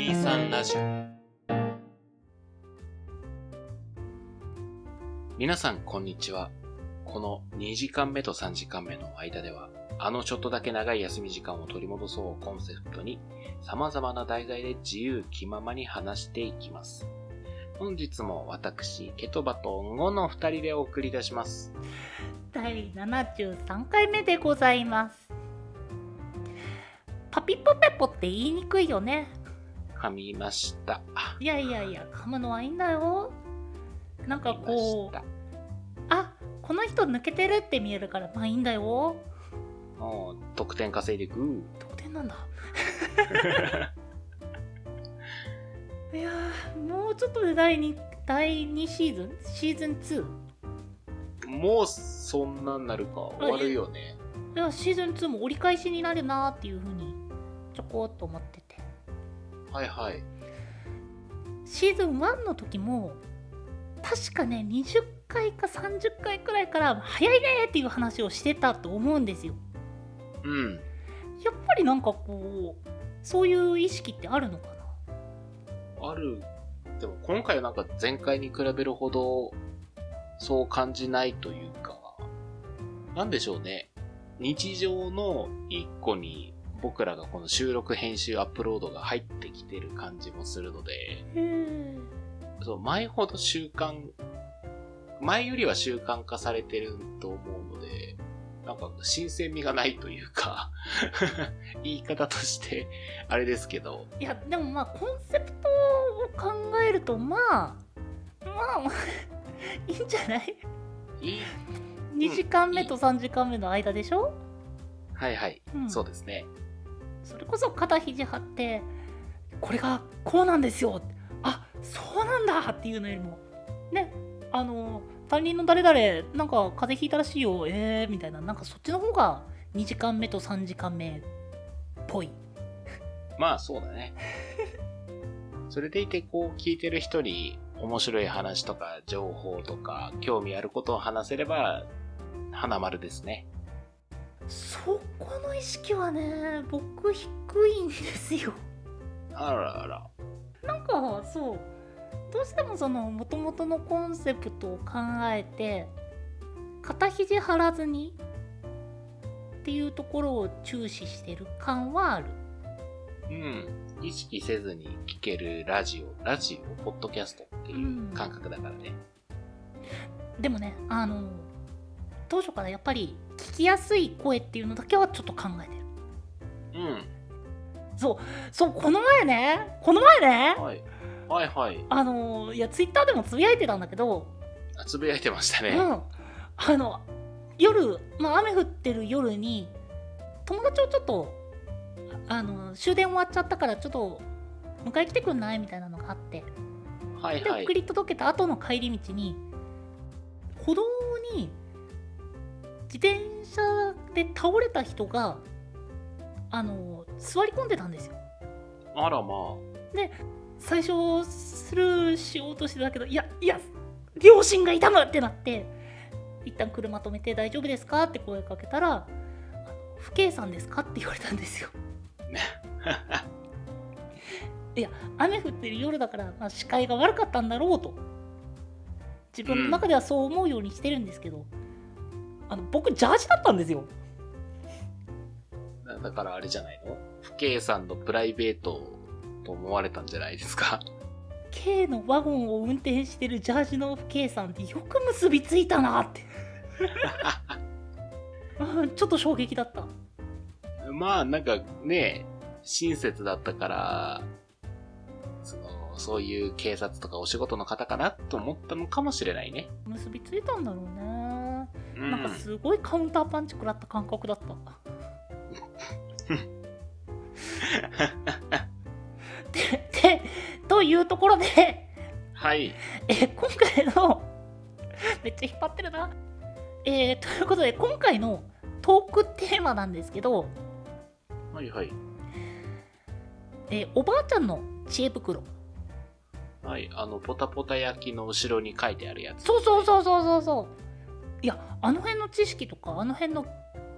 23ラジオ皆さんこんにちは。この2時間目と3時間目の間では、あのちょっとだけ長い休み時間を取り戻そうをコンセプトに、様々な題材で自由気ままに話していきます。本日も私、ケトバとンゴの二人でお送りいたします。第73回目でございますパピプペポって言いにくいよね噛みました。いやいやいや噛むのはいいんだよなんかこうあこの人抜けてるって見えるからまあいいんだよたもう得点稼いでいく。得点なんだ いやーもうちょっとで第 2, 第2シーズン？シーズン 2? もうそんなんなるか。終わるよね。いやシーズン2も折り返しになるなーっていうふうにちょこっと思っててはいはい。シーズン1の時も確かね20回か30回くらいから早いねーっていう話をしてたと思うんですようん。やっぱりなんかこうそういう意識ってあるのかな？ある。でも今回はなんか前回に比べるほどそう感じないというか、なんでしょうね。日常の一個に僕らがこの収録編集アップロードが入ってきてる感じもするので、そう、前ほど習慣、前よりは習慣化されてると思うので、なんか新鮮味がないというか、言い方としてあれですけど、いやでもまあコンセプトを考えるとまあまあまあ いいんじゃない？いい ?2 時間目と3時間目の間でしょ、はいはい、うん。そうですね。それこそ肩肘張ってこれがこうなんですよあそうなんだっていうのよりもねあの担任の誰々なんか風邪ひいたらしいよえーみたいななんかそっちの方が2時間目と3時間目っぽいまあそうだね。それでいてこう聞いてる人に面白い話とか情報とか興味あることを話せれば花丸ですね。そこの意識はね僕低いんですよあらあら。なんかそうどうしてもその元々のコンセプトを考えて肩肘張らずにっていうところを注視してる感はあるうん。意識せずに聞けるラジオ、ラジオ、ポッドキャストっていう感覚だからね。でもねあの当初からやっぱり聞きやすい声っていうのだけはちょっと考えてるうん。そうそうこの前ねこの前ねはい。はいはい。あのいやツイッターでもつぶやいてたんだけど、あつぶやいてましたね。うんあの夜、まあ、雨降ってる夜に友達をちょっとあの終電終わっちゃったからちょっと迎え来てくんない？みたいなのがあってはいはいで送。り届けた後の帰り道に歩道に自転車で倒れた人があの座り込んでたんですよ。あらま最初スルーしようとしてたけどいやいや両親が痛むってなって一旦車止めて大丈夫ですかって声かけたら不敬さんですかって言われたんですよ。あ。いや雨降ってる夜だから、まあ、視界が悪かったんだろうと。自分の中ではそう思うようにしてるんですけど、あの僕ジャージだったんですよ。だからあれじゃないの？不敬さんのプライベートと思われたんじゃないですか？K のワゴンを運転してるジャージの不敬さんってよく結びついたなって。うんちょっと衝撃だった。まあなんかね、親切だったから、その、そういう警察とかお仕事の方かなと思ったのかもしれないね。結びついたんだろうね、うん。なんかすごいカウンターパンチ食らった感覚だった ででというところではい。え今回のめっちゃ引っ張ってるなえー、ということで今回のトークテーマなんですけど、はいはい。えーおばあちゃんの知恵袋はい。あの、ポタポタ焼きの後ろに書いてあるやつ。そうそうそうそうそうそういやあの辺の知識とかあの辺の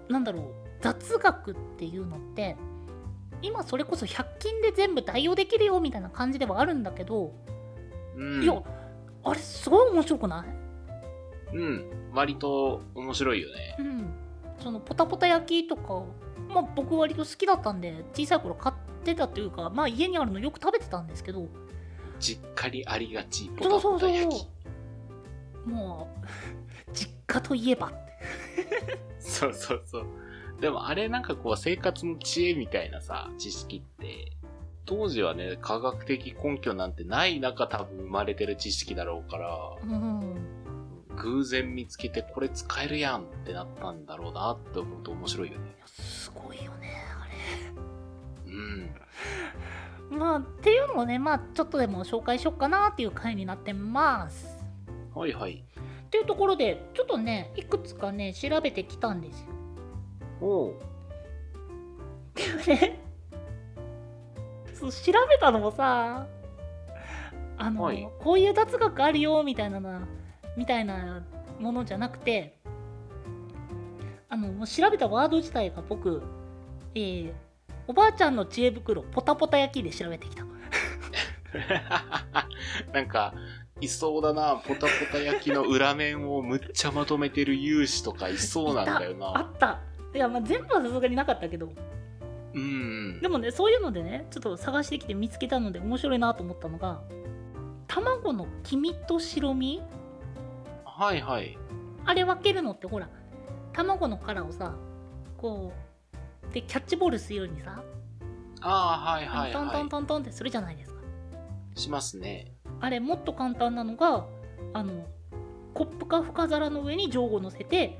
なんだろう雑学っていうのって今それこそ100均で全部対応できるよみたいな感じではあるんだけど、うん。いやあれすごい面白くない？うん。割と面白いよね。うんそのポタポタ焼きとかまあ僕割と好きだったんで小さい頃買ってたというかまあ家にあるのよく食べてたんですけど実家にありがち、ポタそうそうそうポタ焼き。もう実家といえば？そうそうそう。でもあれなんかこう生活の知恵みたいなさ、知識って、当時はね、科学的根拠なんてない中多分生まれてる知識だろうから、うん偶然見つけてこれ使えるやんってなったんだろうなって思うと面白いよね。すごいよねあうん。れ まあっていうのをねまあちょっとでも紹介しよっかなっていう回になってますはいはい。っていうところでちょっとねいくつかね調べてきたんですよ。おう。でもねそう調べたのもさあの、はい。こういう雑学あるよみたいななみたいなものじゃなくてあのもう調べたワード自体が僕、えーおばあちゃんの知恵袋ポタポタ焼きで調べてきた。なんか、いそうだな、ポタポタ焼きの裏面をむっちゃまとめてる勇士とかいそうなんだよあな。ったいやまあ全部はさすがになかったけどうんで。もねそういうのでねちょっと探してきて見つけたので面白いなと思ったのが卵の黄身と白身？はいはい。あれ分けるのってほら卵の殻をさこうでキャッチボールするようにさ、ああ、はいはいはトントントントンってするじゃないですかい。しますね。あれもっと簡単なのがあのコップか深皿の上に上後乗せて、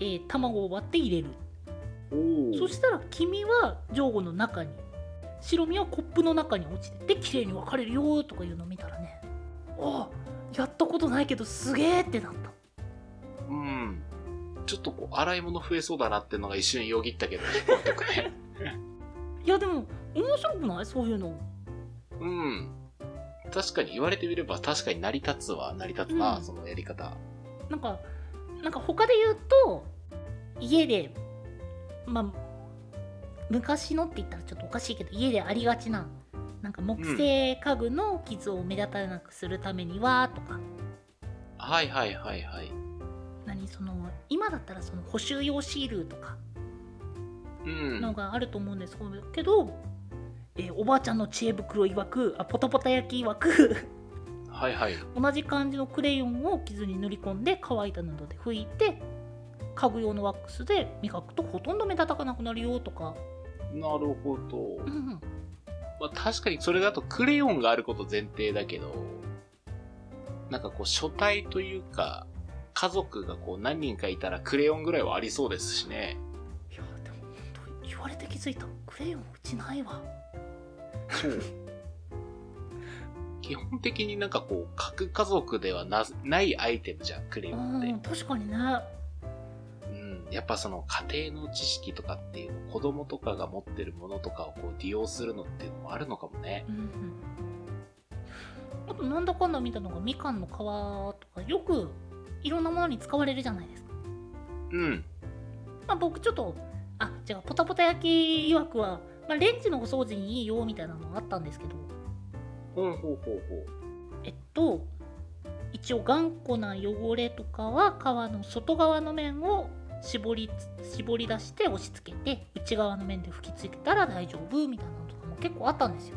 えー卵を割って入れる。そしたら黄身は上後の中に白身はコップの中に落ちてで綺麗に分かれるよとかいうのを見たらねあやったことないけどすげえってなったうん。ちょっとこう、洗い物増えそうだなってのが一瞬よぎったけど。いやでも面白くない？そういうのうん。確かに言われてみれば確かに成り立つは成り立つな、うんそのやり方。なんかなんか他で言うと家でまあ昔のって言ったらちょっとおかしいけど家でありがちななんか木製家具の傷を目立たなくするためにはとか、はいはいはいはい。何その今だったらその補修用シールとかうん。のがあると思うんですけど、えーおばあちゃんの知恵袋曰くあポタポタ焼き曰くはいはい。同じ感じのクレヨンを傷に塗り込んで乾いた布で拭いて家具用のワックスで磨くとほとんど目立たなくなるよとか、なるほど。うん、まあ確かにそれだとクレヨンがあること前提だけど、なんかこう書体というか、家族がこう何人かいたらクレヨンぐらいはありそうですしね。いやでも本当言われて気づいたクレヨンうちないわそう。基本的になんかこう、核家族ではなないアイテムじゃん、クレヨンって。うん確かにねうん。やっぱその家庭の知識とかっていうの、子供とかが持ってるものとかをこう利用するのっていうのもあるのかもね。うんうんあとなんだかんだ見たのがみかんの皮とかよくいろんなものに使われるじゃないですかうん。まあ僕ちょっとあじゃあポタポタ焼き曰くは、まあ、レンジのお掃除にいいよみたいなのがあったんですけどほうほうほうほう。えっと一応頑固な汚れとかは皮の外側の面を絞り絞り出して押し付けて内側の面で吹き付けたら大丈夫みたいなのとかも結構あったんですよ、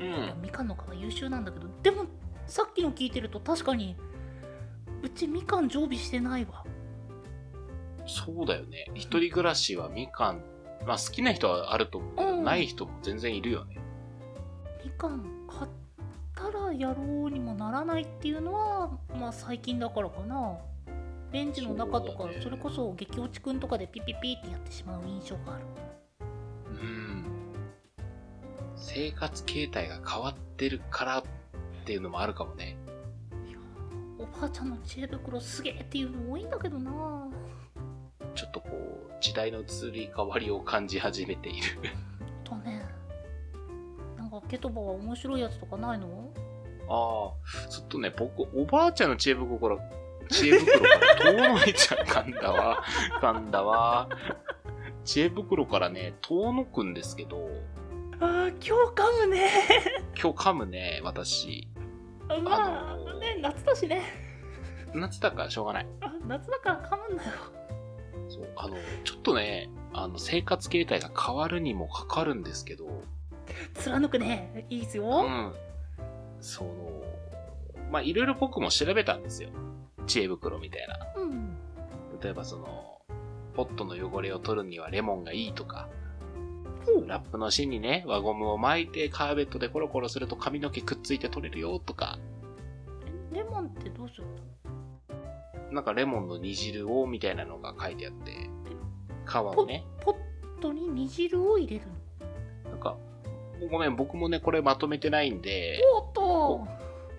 うん。みかんの皮優秀なんだけどでもさっきの聞いてると確かにうちみかん常備してないわそうだよね。一人暮らしはみかん、まあ好きな人はあると思うけど、うんない人も全然いるよね。みかん買ったらやろうにもならないっていうのはまあ最近だからかなレンジの中とかそれこそ激落ちくんとかでピピピってやってしまう印象があるうん。生活形態が変わってるからっていうのもあるかもね。いやーおばあちゃんの知恵袋すげえっていうの多いんだけどな時代の移り変わりを感じ始めている。とねなんかケトバは面白いやつとかないの？ああ、ちょっとね、僕、おばあちゃんの知恵袋、知恵袋から遠のいちゃう噛んだわ。噛んだわ。知恵袋からね、遠のくんですけど、あー今日噛むね今日噛むね、私。まあ、あのーね夏だしね夏だからしょうがない。あ夏だから噛むんだよそう、あの、ちょっとね、あの、生活形態が変わるにもかかるんですけど、貫くね。いいですうよ、ん。その、まあ、いろいろ僕も調べたんですよ。知恵袋みたいな。うん、例えばその、ポットの汚れを取るにはレモンがいいとか、ラップの芯にね、輪ゴムを巻いてカーベットでコロコロすると髪の毛くっついて取れるよとか、レモンってどうするの？なんかレモンの煮汁をみたいなのが書いてあって、皮をね、ポットに煮汁を入れるの？なんか、ごめん、僕もね、これまとめてないんで、おっと。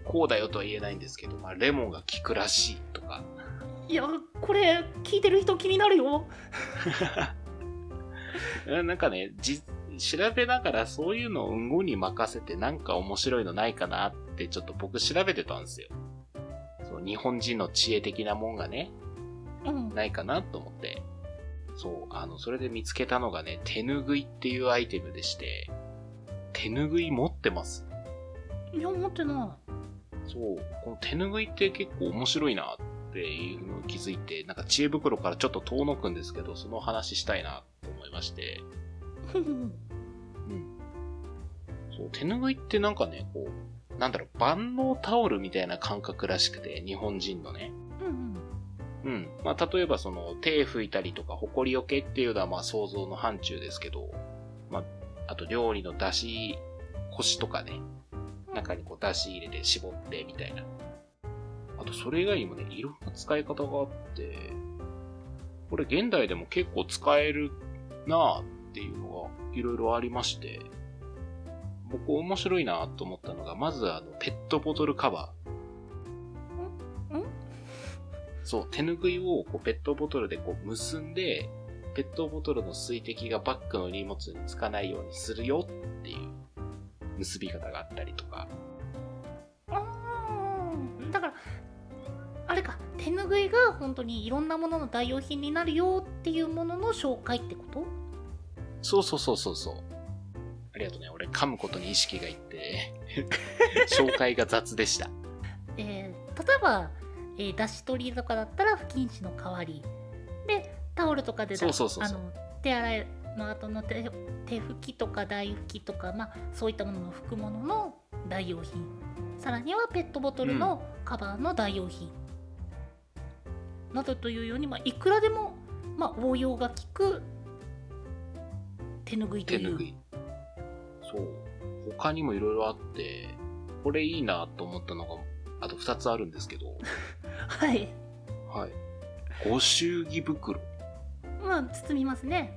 こうだよとは言えないんですけど、まあ、レモンが効くらしいとか、いやこれ聞いてる人気になるよ。う んなんかね、じ、調べながらそういうのを運後に任せてなんか面白いのないかなってちょっと僕調べてたんですよ。日本人の知恵的なもんがね、うんないかなと思って。そう、あの、それで見つけたのがね、手ぬぐいっていうアイテムでして、手ぬぐい持ってます。いや持ってなそう、この手ぬぐいって結構面白いなっていうのを気づいて、なんか知恵袋からちょっと遠のくんですけど、その話したいなと思いまして、うん。そう、手ぬぐいってなんかね、こう、なんだろう、万能タオルみたいな感覚らしくて、日本人のね。うんうんうん。まあ、例えばその、手拭いたりとか、ほこりよけっていうのはまあ想像の範疇ですけど、まあ、あと料理の出し、腰とかね、中にこう出し入れて絞ってみたいな。あとそれ以外にもね、いろんな使い方があって、これ現代でも結構使えるなぁっていうのがいろいろありまして、僕面白いなと思ったのが、まずあの、ペットボトルカバー。ん？ん？そう、手ぬぐいをこうペットボトルでこう結んで、ペットボトルの水滴がバッグの荷物につかないようにするよっていう結び方があったりとか。あーだからあれか手ぬぐいが本当にいろんなものの代用品になるよっていうものの紹介ってこと？そうそうそうそうそう。ありがとうね。俺噛むことに意識がいって、紹介が雑でした。えー例えば、えー出し取りとかだったら不謹視の代わりでタオルとかでだそうそうあの手洗いの後の手手拭きとか台拭きとか、まあ、そういったものの拭くものの代用品さらにはペットボトルのカバーの代用品、などというように、まあ、いくらでも、まあ、応用が利く手ぬぐいという手ぬぐい。そう。他にもいろいろあって、これいいなと思ったのが、あと2つあるんですけど、はいはい。ご祝儀袋。まあ包みますね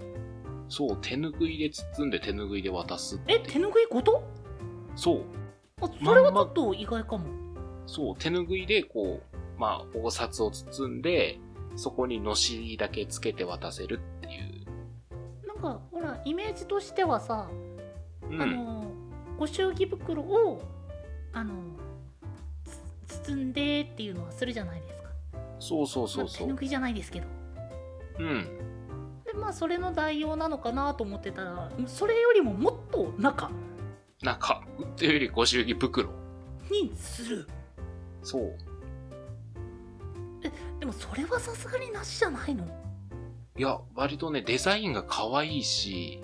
そう、手ぬぐいで包んで手ぬぐいで渡す。え手ぬぐいごと？そう。あそれはちょっと意外かも、そう、手ぬぐいで、こう、まあ、お札を包んで、そこにのしりだけつけて渡せるっていう。なんかほらイメージとしてはさ、うん。あのご祝儀袋をあのつ包んでっていうのはするじゃないですかそうそうそうそう。まあ手ぬぐいじゃないですけどうん。でまあそれの代用なのかなと思ってたらそれよりももっと中なんか、っていうよりご祝儀袋。にするそう。でもそれはさすがになしじゃないの？いや、割とね、デザインが可愛いし、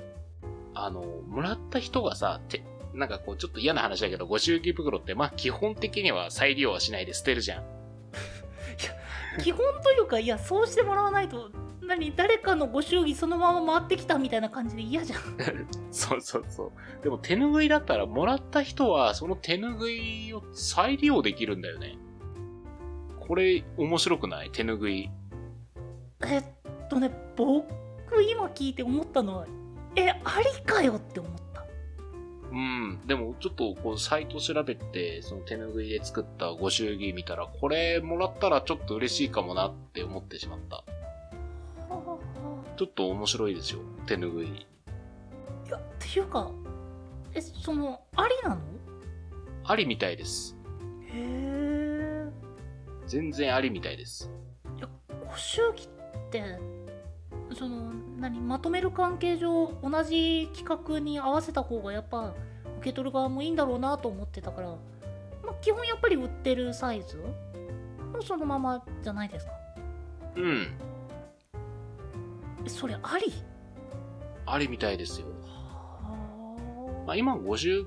あの、もらった人がさ、て、なんかこう、ちょっと嫌な話だけど、ご祝儀袋って、まあ、基本的には再利用はしないで捨てるじゃん。基本というかいやそうしてもらわないと何誰かのご祝儀そのまま回ってきたみたいな感じで嫌じゃん そうそうそう。でも手ぬぐいだったら、もらった人は、その手ぬぐいを再利用できるんだよね。これ、面白くない？手ぬぐい。えっとね僕今聞いて思ったのはえありかよって思ったうん。でも、ちょっと、こう、サイト調べて、その手ぬぐいで作ったご祝儀見たら、これもらったらちょっと嬉しいかもなって思ってしまった。ちょっと面白いですよ。手ぬぐい。いやっていうかえそのありなの？ありみたいです。へえ全然ありみたいです。いやご祝儀ってその何まとめる関係上同じ企画に合わせた方がやっぱ受け取る側もいいんだろうなと思ってたから、まあ、基本やっぱり売ってるサイズもそのままじゃないですかうん。えそれあり？ありみたいですよ。はまあ、今50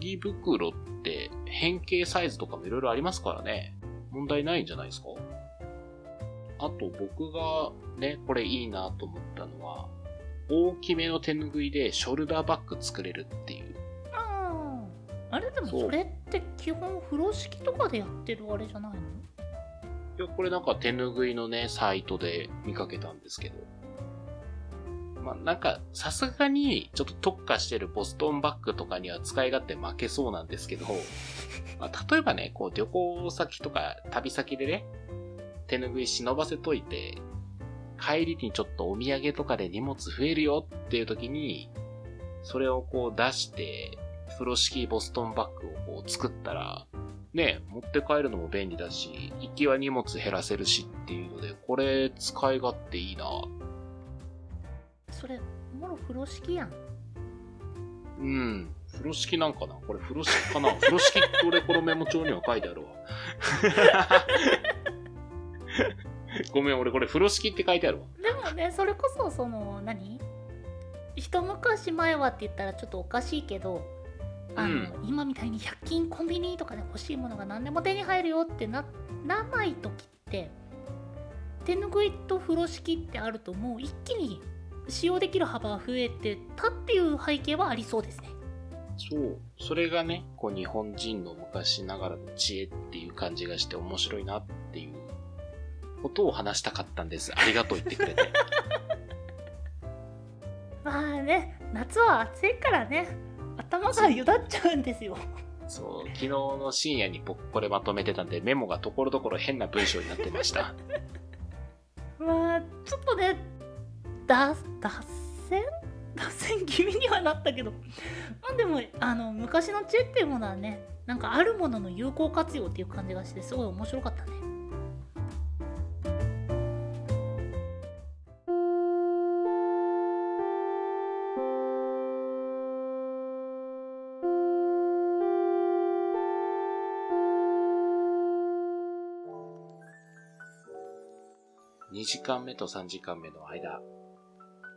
ギ袋って変形サイズとかもいろいろありますからね。問題ないんじゃないですか？あと僕がね、これいいなと思ったのは、大きめの手ぬぐいでショルダーバッグ作れるっていう。あーあれでもそれって基本風呂敷とかでやってるあれじゃないの？いや、これなんか手ぬぐいのね、サイトで見かけたんですけど。まあ、なんか、さすがに、ちょっと特化してるボストンバッグとかには使い勝手負けそうなんですけど、まあ、例えばね、こう旅行先とか旅先でね、手ぬぐい忍ばせといて、帰りにちょっとお土産とかで荷物増えるよっていう時に、それをこう出して、風呂敷ボストンバッグをこう作ったら、ね、持って帰るのも便利だし、行きは荷物減らせるしっていうので、これ使い勝手いいな。それもろ風呂敷やんうん。風呂敷なんかな？これ風呂敷かな？風呂敷って俺このメモ帳には書いてあるわ。ごめん、俺これ風呂敷って書いてあるわ。でもねそれこそその何？一昔前はって言ったらちょっとおかしいけどあの、うん今みたいに100均コンビニとかで欲しいものが何でも手に入るよってならない時って手ぬぐいと風呂敷ってあるともう一気に使用できる幅が増えてたっていう背景はありそうですね。そう。それがね、こう日本人の昔ながらの知恵っていう感じがして面白いなっていうことを話したかったんです。ありがとう言ってくれて。まあね夏は暑いからね頭がゆだっちゃうんですよ。そう、昨日の深夜に僕これまとめてたんで、メモがところどころ変な文章になってました。まあちょっとねだ脱線？脱線気味にはなったけどまあでもあの昔の知恵っていうものはねなんかあるものの有効活用っていう感じがしてすごい面白かったね時間目と3時間目の間。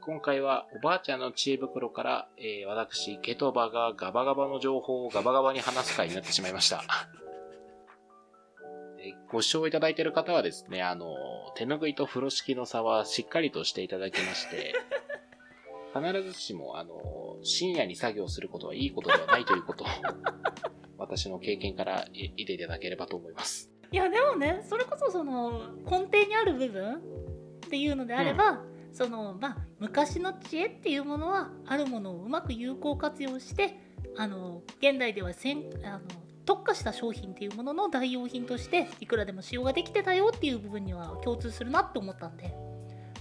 今回はおばあちゃんの知恵袋から、えー私、ケトバがガバガバの情報をガバガバに話す回になってしまいました。ご視聴いただいている方はですね、あの、手ぬぐいと風呂敷の差はしっかりとしていただきまして、必ずしも、あの、深夜に作業することはいいことではないということを、私の経験からいいていただければと思います。いやでもねそれこそその根底にある部分っていうのであれば、そのまあ昔の知恵っていうものはあるものをうまく有効活用してあの現代ではせんあの特化した商品っていうものの代用品としていくらでも使用ができてたよっていう部分には共通するなって思ったんで。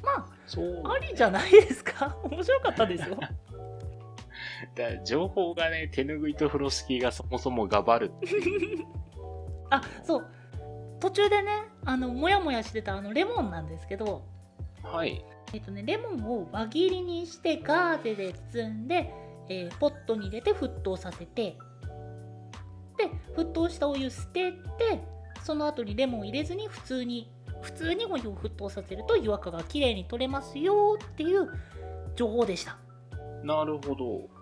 まあありじゃないですか？面白かったですよ。だ情報がね、手ぬぐいと風呂敷がそもそもガバる。あそう途中でねあのモヤモヤしてたあのレモンなんですけどはい。えっとね、レモンを輪切りにしてガーゼで包んで、えーポットに入れて沸騰させてで沸騰したお湯捨ててその後にレモンを入れずに普通に普通にお湯を沸騰させると湯垢がきれいに取れますよっていう情報でしたなるほど。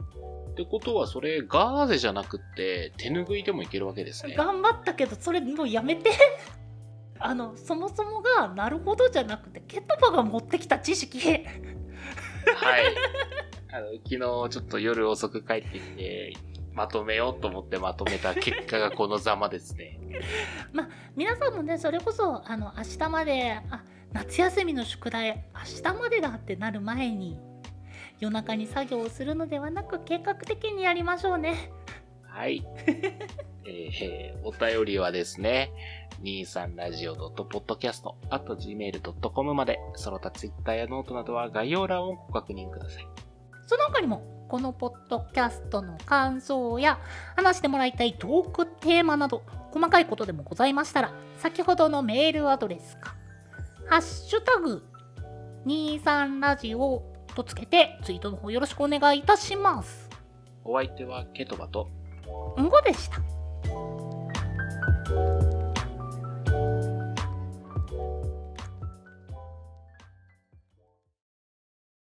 ってことは、それ、ガーゼじゃなくって、手ぬぐいでもいけるわけですね。頑張ったけどそれもうやめて あのそもそもがなるほどじゃなくてケトバが持ってきた知識はい。あの、昨日ちょっと夜遅く帰ってきて、まとめようと思ってまとめた結果がこのざまですね。皆さんもねそれこそあの明日まであ夏休みの宿題明日までだってなる前に夜中に作業をするのではなく計画的にやりましょうねはい。えー、お便りはですね、23radio.podcast、あと gmail.com まで、その他 Twitter やノートなどは概要欄をご確認ください。その他にもこのポッドキャストの感想や話してもらいたいトークテーマなど細かいことでもございましたら先ほどのメールアドレスか「ハッシュタグ23ラジオとつけてツイートの方よろしくお願いいたします。お相手はケトバと。んごでした。